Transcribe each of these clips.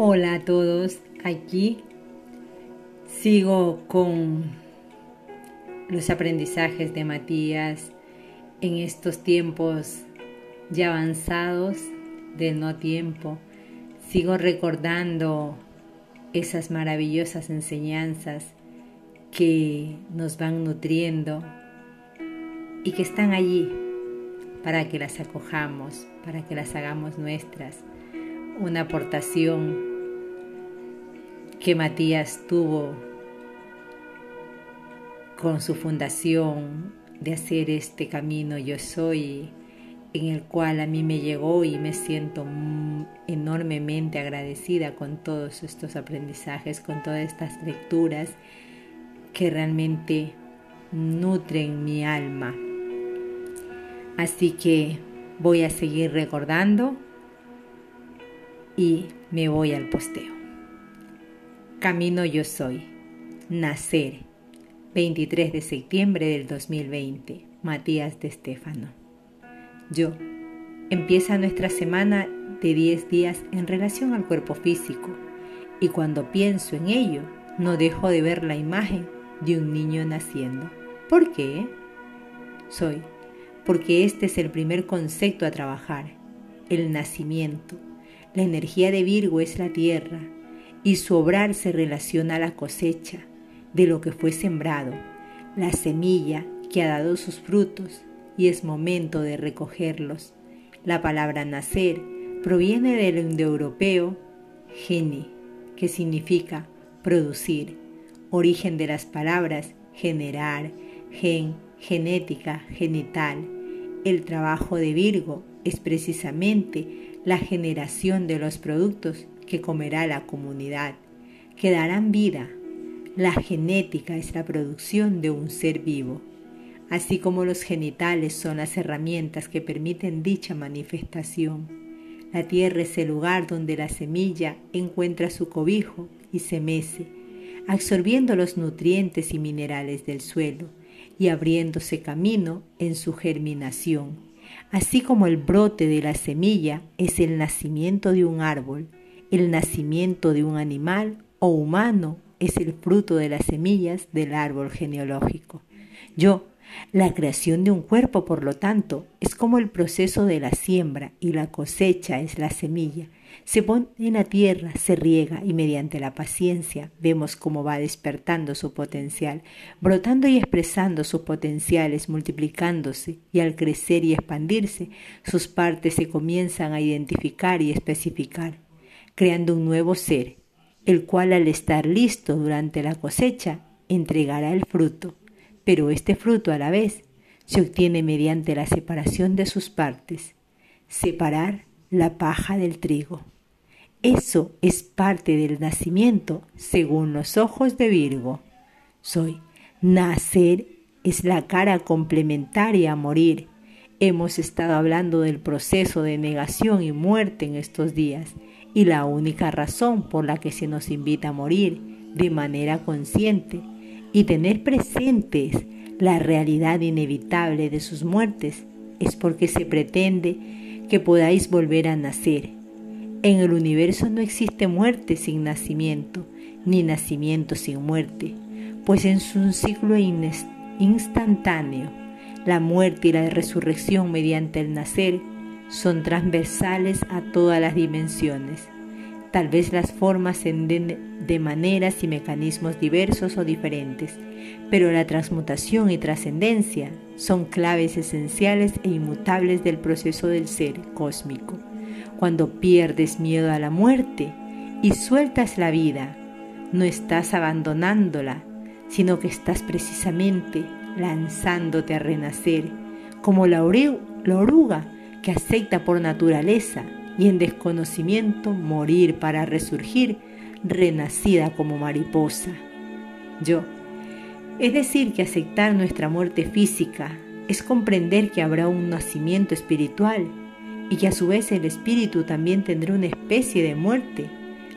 Hola a todos, aquí sigo con los aprendizajes de Matías en estos tiempos ya avanzados del no tiempo. Sigo recordando esas maravillosas enseñanzas que nos van nutriendo y que están allí para que las acojamos, para que las hagamos nuestras. Una aportación que Matías tuvo con su fundación de hacer este camino yo soy, en el cual a mí me llegó y me siento enormemente agradecida con todos estos aprendizajes, con todas estas lecturas que realmente nutren mi alma. Así que voy a seguir recordando y me voy al posteo. Camino yo soy. Nacer. 23 de septiembre del 2020. Matías de Estéfano. Yo. Empieza nuestra semana de 10 días en relación al cuerpo físico y cuando pienso en ello no dejo de ver la imagen de un niño naciendo. ¿Por qué? Soy. Porque este es el primer concepto a trabajar, el nacimiento. La energía de Virgo es la tierra, y su obrar se relaciona a la cosecha de lo que fue sembrado, la semilla que ha dado sus frutos y es momento de recogerlos. La palabra nacer proviene del indoeuropeo geni, que significa producir, origen de las palabras generar, gen, genética, genital. El trabajo de Virgo es precisamente la generación de los productos que comerá la comunidad, que darán vida. La genética es la producción de un ser vivo, así como los genitales son las herramientas que permiten dicha manifestación. La tierra es el lugar donde la semilla encuentra su cobijo y se mece, absorbiendo los nutrientes y minerales del suelo y abriéndose camino en su germinación. Así como el brote de la semilla es el nacimiento de un árbol, el nacimiento de un animal o humano es el fruto de las semillas del árbol genealógico. Yo, la creación de un cuerpo, por lo tanto, es como el proceso de la siembra y la cosecha es la semilla. Se pone en la tierra, se riega y mediante la paciencia vemos cómo va despertando su potencial, brotando y expresando sus potenciales, multiplicándose y al crecer y expandirse, sus partes se comienzan a identificar y especificar creando un nuevo ser, el cual al estar listo durante la cosecha entregará el fruto, pero este fruto a la vez se obtiene mediante la separación de sus partes, separar la paja del trigo. Eso es parte del nacimiento según los ojos de Virgo. Soy. Nacer es la cara complementaria a morir. Hemos estado hablando del proceso de negación y muerte en estos días y la única razón por la que se nos invita a morir de manera consciente y tener presentes la realidad inevitable de sus muertes es porque se pretende que podáis volver a nacer. En el universo no existe muerte sin nacimiento, ni nacimiento sin muerte, pues es un ciclo instantáneo. La muerte y la resurrección mediante el nacer son transversales a todas las dimensiones. Tal vez las formas se den de maneras y mecanismos diversos o diferentes, pero la transmutación y trascendencia son claves esenciales e inmutables del proceso del ser cósmico. Cuando pierdes miedo a la muerte y sueltas la vida, no estás abandonándola, sino que estás precisamente lanzándote a renacer, como la oruga que acepta por naturaleza y en desconocimiento morir para resurgir renacida como mariposa. Yo. Es decir, que aceptar nuestra muerte física es comprender que habrá un nacimiento espiritual y que a su vez el espíritu también tendrá una especie de muerte,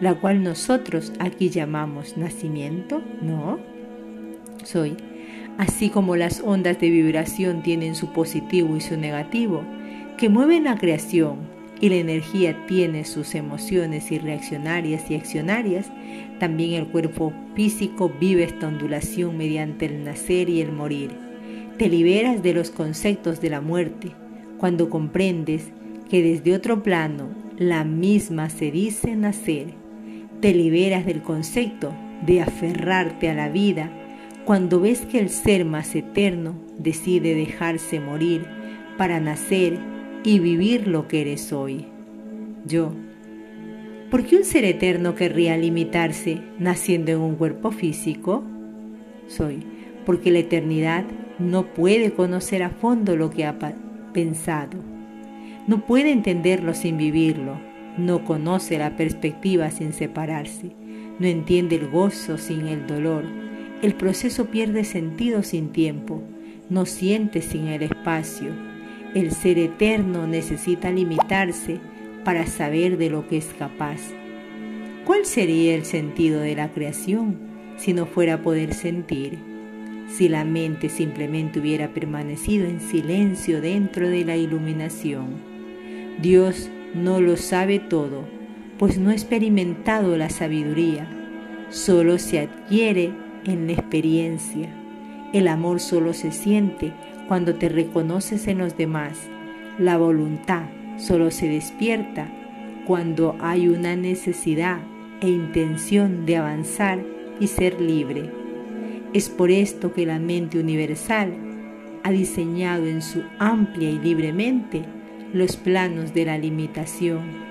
la cual nosotros aquí llamamos nacimiento, ¿no? Soy. Así como las ondas de vibración tienen su positivo y su negativo, que mueven la creación, y la energía tiene sus emociones y reaccionarias y accionarias, también el cuerpo físico vive esta ondulación mediante el nacer y el morir. Te liberas de los conceptos de la muerte cuando comprendes que desde otro plano la misma se dice nacer. Te liberas del concepto de aferrarte a la vida cuando ves que el ser más eterno decide dejarse morir para nacer y vivir lo que eres hoy. Yo. ¿Por qué un ser eterno querría limitarse naciendo en un cuerpo físico? Soy. Porque la eternidad no puede conocer a fondo lo que ha pensado. No puede entenderlo sin vivirlo. No conoce la perspectiva sin separarse. No entiende el gozo sin el dolor. El proceso pierde sentido sin tiempo. No siente sin el espacio el ser eterno necesita limitarse para saber de lo que es capaz. ¿Cuál sería el sentido de la creación si no fuera poder sentir? Si la mente simplemente hubiera permanecido en silencio dentro de la iluminación. Dios no lo sabe todo, pues no ha experimentado la sabiduría, solo se adquiere en la experiencia. El amor solo se siente cuando te reconoces en los demás. La voluntad solo se despierta cuando hay una necesidad e intención de avanzar y ser libre. Es por esto que la mente universal ha diseñado en su amplia y libremente los planos de la limitación.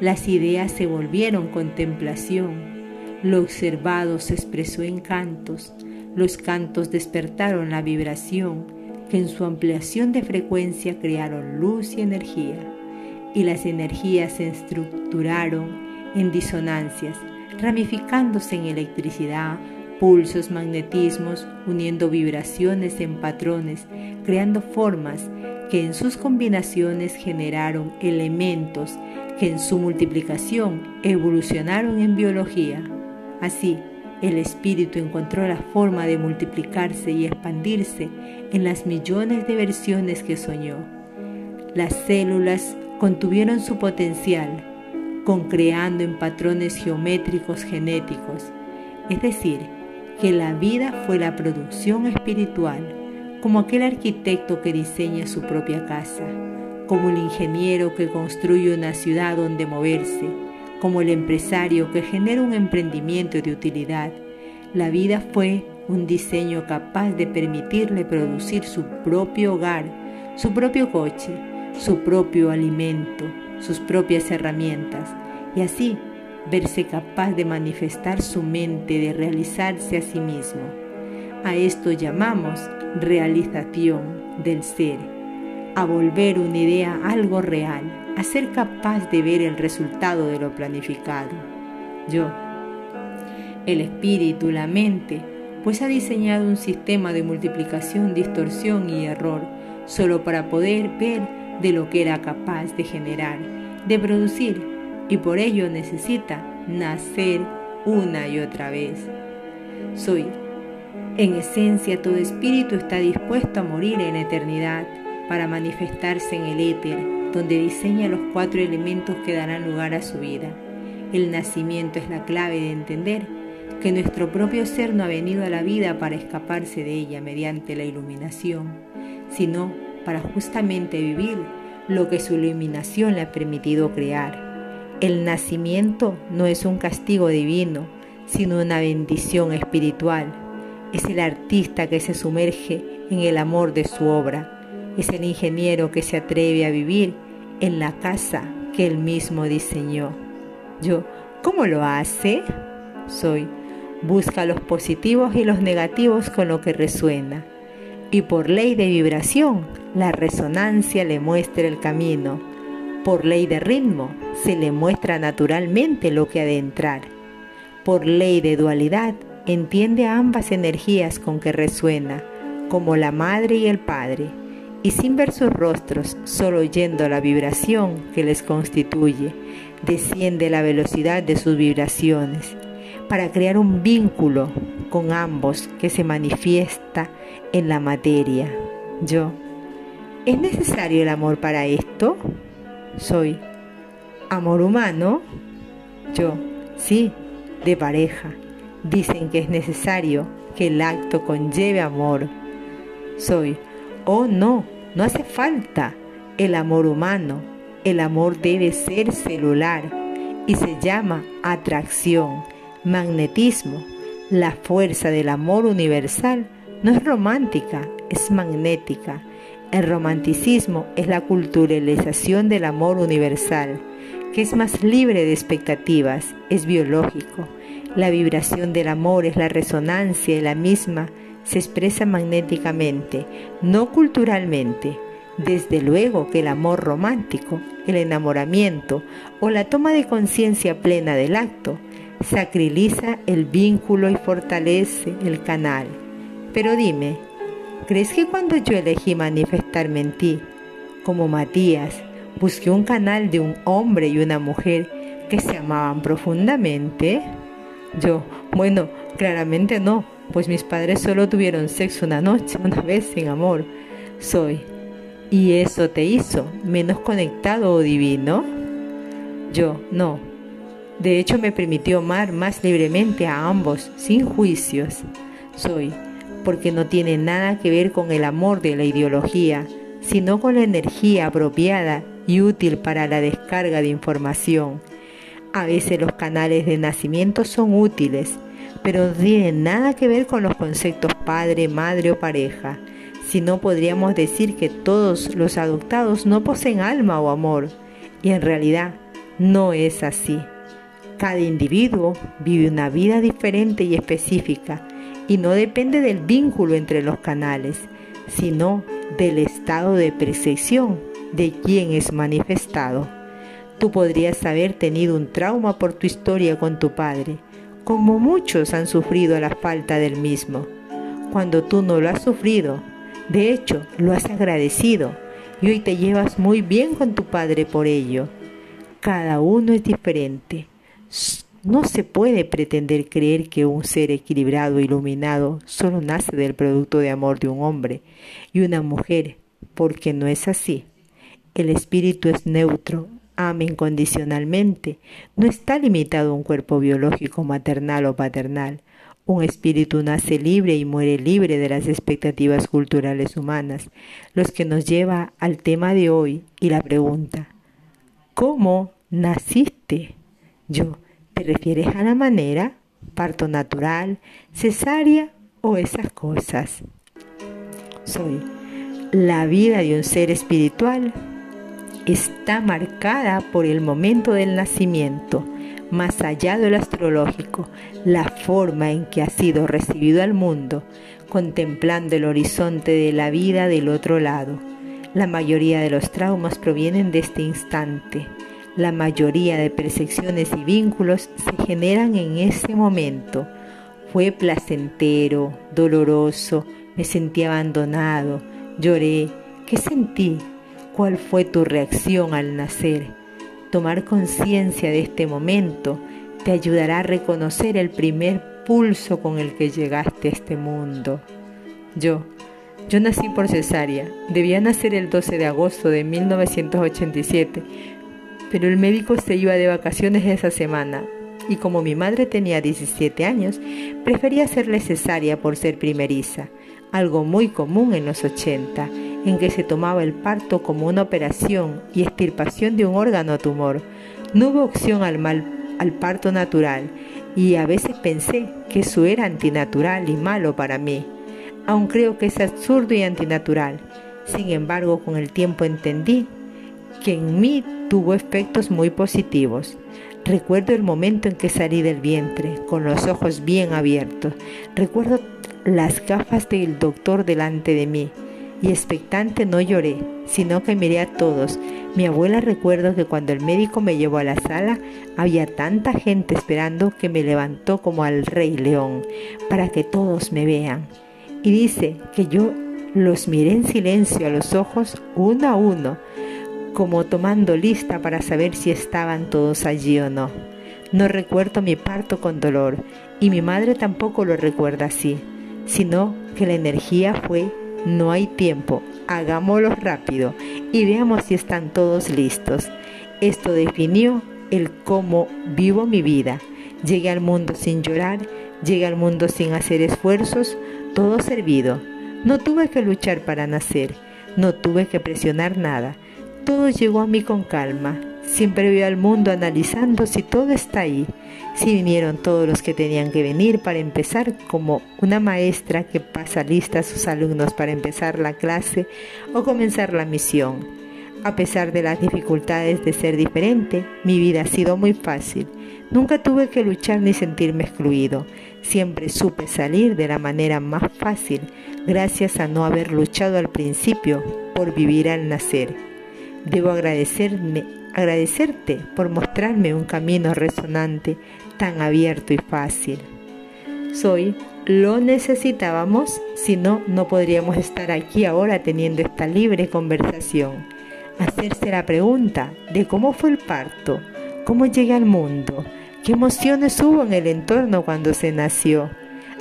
Las ideas se volvieron contemplación. Lo observado se expresó en cantos. Los cantos despertaron la vibración que en su ampliación de frecuencia crearon luz y energía, y las energías se estructuraron en disonancias, ramificándose en electricidad, pulsos, magnetismos, uniendo vibraciones en patrones, creando formas que en sus combinaciones generaron elementos que en su multiplicación evolucionaron en biología. Así, el espíritu encontró la forma de multiplicarse y expandirse en las millones de versiones que soñó. Las células contuvieron su potencial, concreando en patrones geométricos genéticos, es decir, que la vida fue la producción espiritual, como aquel arquitecto que diseña su propia casa, como el ingeniero que construye una ciudad donde moverse, como el empresario que genera un emprendimiento de utilidad. La vida fue un diseño capaz de permitirle producir su propio hogar, su propio coche, su propio alimento, sus propias herramientas y así verse capaz de manifestar su mente, de realizarse a sí mismo. A esto llamamos realización del ser, a volver una idea algo real, a ser capaz de ver el resultado de lo planificado. Yo, el espíritu, la mente, pues ha diseñado un sistema de multiplicación, distorsión y error solo para poder ver de lo que era capaz de generar, de producir, y por ello necesita nacer una y otra vez. Soy. En esencia, todo espíritu está dispuesto a morir en eternidad para manifestarse en el éter donde diseña los cuatro elementos que darán lugar a su vida. El nacimiento es la clave de entender que nuestro propio ser no ha venido a la vida para escaparse de ella mediante la iluminación, sino para justamente vivir lo que su iluminación le ha permitido crear. El nacimiento no es un castigo divino, sino una bendición espiritual. Es el artista que se sumerge en el amor de su obra es el ingeniero que se atreve a vivir en la casa que él mismo diseñó. Yo, ¿cómo lo hace? Soy, busca los positivos y los negativos con lo que resuena. Y por ley de vibración, la resonancia le muestra el camino. Por ley de ritmo, se le muestra naturalmente lo que ha de entrar. Por ley de dualidad, entiende ambas energías con que resuena, como la madre y el padre y sin ver sus rostros, solo oyendo la vibración que les constituye, desciende la velocidad de sus vibraciones para crear un vínculo con ambos que se manifiesta en la materia. Yo. ¿Es necesario el amor para esto? Soy. ¿Amor humano? Yo, sí, de pareja. Dicen que es necesario que el acto conlleve amor. Soy, oh no, no hace falta el amor humano. El amor debe ser celular y se llama atracción, magnetismo. La fuerza del amor universal no es romántica, es magnética. El romanticismo es la culturalización del amor universal, que es más libre de expectativas, es biológico. La vibración del amor es la resonancia y la misma se expresa magnéticamente, no culturalmente. Desde luego que el amor romántico, el enamoramiento o la toma de conciencia plena del acto sacriliza el vínculo y fortalece el canal. Pero dime, ¿crees que cuando yo elegí manifestarme en ti, como Matías, busqué un canal de un hombre y una mujer que se amaban profundamente? Yo, bueno, claramente no, pues mis padres solo tuvieron sexo una noche, una vez sin amor. Soy. ¿Y eso te hizo menos conectado o divino? Yo, no. De hecho me permitió amar más libremente a ambos, sin juicios. Soy, porque no tiene nada que ver con el amor de la ideología, sino con la energía apropiada y útil para la descarga de información. A veces los canales de nacimiento son útiles, pero no tienen nada que ver con los conceptos padre, madre o pareja. Si no podríamos decir que todos los adoptados no poseen alma o amor, y en realidad no es así. Cada individuo vive una vida diferente y específica, y no depende del vínculo entre los canales, sino del estado de percepción de quien es manifestado. Tú podrías haber tenido un trauma por tu historia con tu padre, como muchos han sufrido la falta del mismo. Cuando tú no lo has sufrido, de hecho, lo has agradecido y hoy te llevas muy bien con tu padre por ello. Cada uno es diferente. No se puede pretender creer que un ser equilibrado, e iluminado, solo nace del producto de amor de un hombre y una mujer, porque no es así. El espíritu es neutro, ama incondicionalmente, no está limitado a un cuerpo biológico maternal o paternal. Un espíritu nace libre y muere libre de las expectativas culturales humanas, los que nos lleva al tema de hoy y la pregunta, ¿cómo naciste? Yo, ¿te refieres a la manera? ¿Parto natural? ¿Cesárea? ¿O esas cosas? Soy la vida de un ser espiritual está marcada por el momento del nacimiento, más allá de lo astrológico, la forma en que ha sido recibido al mundo, contemplando el horizonte de la vida del otro lado. La mayoría de los traumas provienen de este instante. La mayoría de percepciones y vínculos se generan en ese momento. Fue placentero, doloroso, me sentí abandonado, lloré. ¿Qué sentí? ¿Cuál fue tu reacción al nacer? Tomar conciencia de este momento te ayudará a reconocer el primer pulso con el que llegaste a este mundo. Yo, yo nací por cesárea. Debía nacer el 12 de agosto de 1987, pero el médico se iba de vacaciones esa semana y como mi madre tenía 17 años, prefería hacerle cesárea por ser primeriza, algo muy común en los 80 en que se tomaba el parto como una operación y extirpación de un órgano tumor. No hubo opción al, mal, al parto natural y a veces pensé que eso era antinatural y malo para mí. Aún creo que es absurdo y antinatural. Sin embargo, con el tiempo entendí que en mí tuvo efectos muy positivos. Recuerdo el momento en que salí del vientre, con los ojos bien abiertos. Recuerdo las gafas del doctor delante de mí y expectante no lloré, sino que miré a todos. Mi abuela recuerdo que cuando el médico me llevó a la sala había tanta gente esperando que me levantó como al rey león para que todos me vean. Y dice que yo los miré en silencio a los ojos uno a uno, como tomando lista para saber si estaban todos allí o no. No recuerdo mi parto con dolor y mi madre tampoco lo recuerda así, sino que la energía fue no hay tiempo, hagámoslo rápido y veamos si están todos listos. Esto definió el cómo vivo mi vida. Llegué al mundo sin llorar, llegué al mundo sin hacer esfuerzos, todo servido. No tuve que luchar para nacer, no tuve que presionar nada. Todo llegó a mí con calma. Siempre veo al mundo analizando si todo está ahí, si vinieron todos los que tenían que venir para empezar, como una maestra que pasa lista a sus alumnos para empezar la clase o comenzar la misión. A pesar de las dificultades de ser diferente, mi vida ha sido muy fácil. Nunca tuve que luchar ni sentirme excluido. Siempre supe salir de la manera más fácil gracias a no haber luchado al principio por vivir al nacer. Debo agradecerme, agradecerte por mostrarme un camino resonante tan abierto y fácil. Soy lo necesitábamos, si no, no podríamos estar aquí ahora teniendo esta libre conversación hacerse la pregunta de cómo fue el parto, cómo llegué al mundo, qué emociones hubo en el entorno cuando se nació.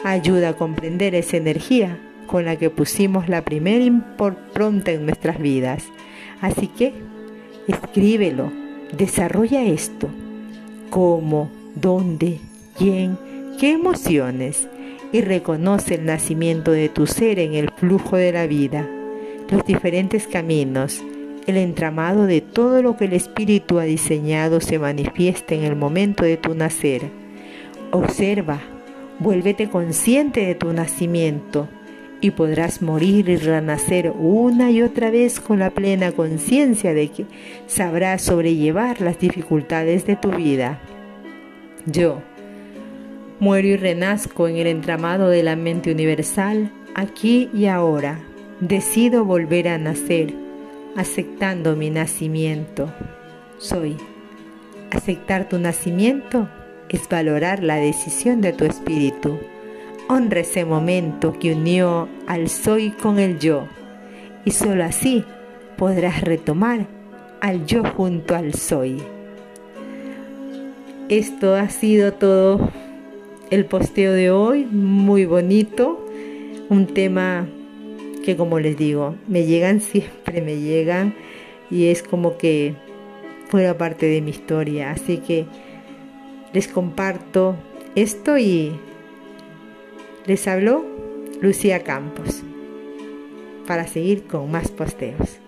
Ayuda a comprender esa energía con la que pusimos la primera impronta en nuestras vidas. Así que escríbelo, desarrolla esto. ¿Cómo? ¿Dónde? ¿Quién? ¿Qué emociones? Y reconoce el nacimiento de tu ser en el flujo de la vida, los diferentes caminos, el entramado de todo lo que el Espíritu ha diseñado se manifiesta en el momento de tu nacer. Observa, vuélvete consciente de tu nacimiento y podrás morir y renacer una y otra vez con la plena conciencia de que sabrás sobrellevar las dificultades de tu vida. Yo muero y renazco en el entramado de la mente universal, aquí y ahora. Decido volver a nacer aceptando mi nacimiento. Soy. Aceptar tu nacimiento es valorar la decisión de tu espíritu. Honra ese momento que unió al soy con el yo. Y solo así podrás retomar al yo junto al soy. Esto ha sido todo el posteo de hoy, muy bonito, un tema que como les digo, me llegan siempre, me llegan y es como que fuera parte de mi historia. Así que les comparto esto y les habló Lucía Campos para seguir con más posteos.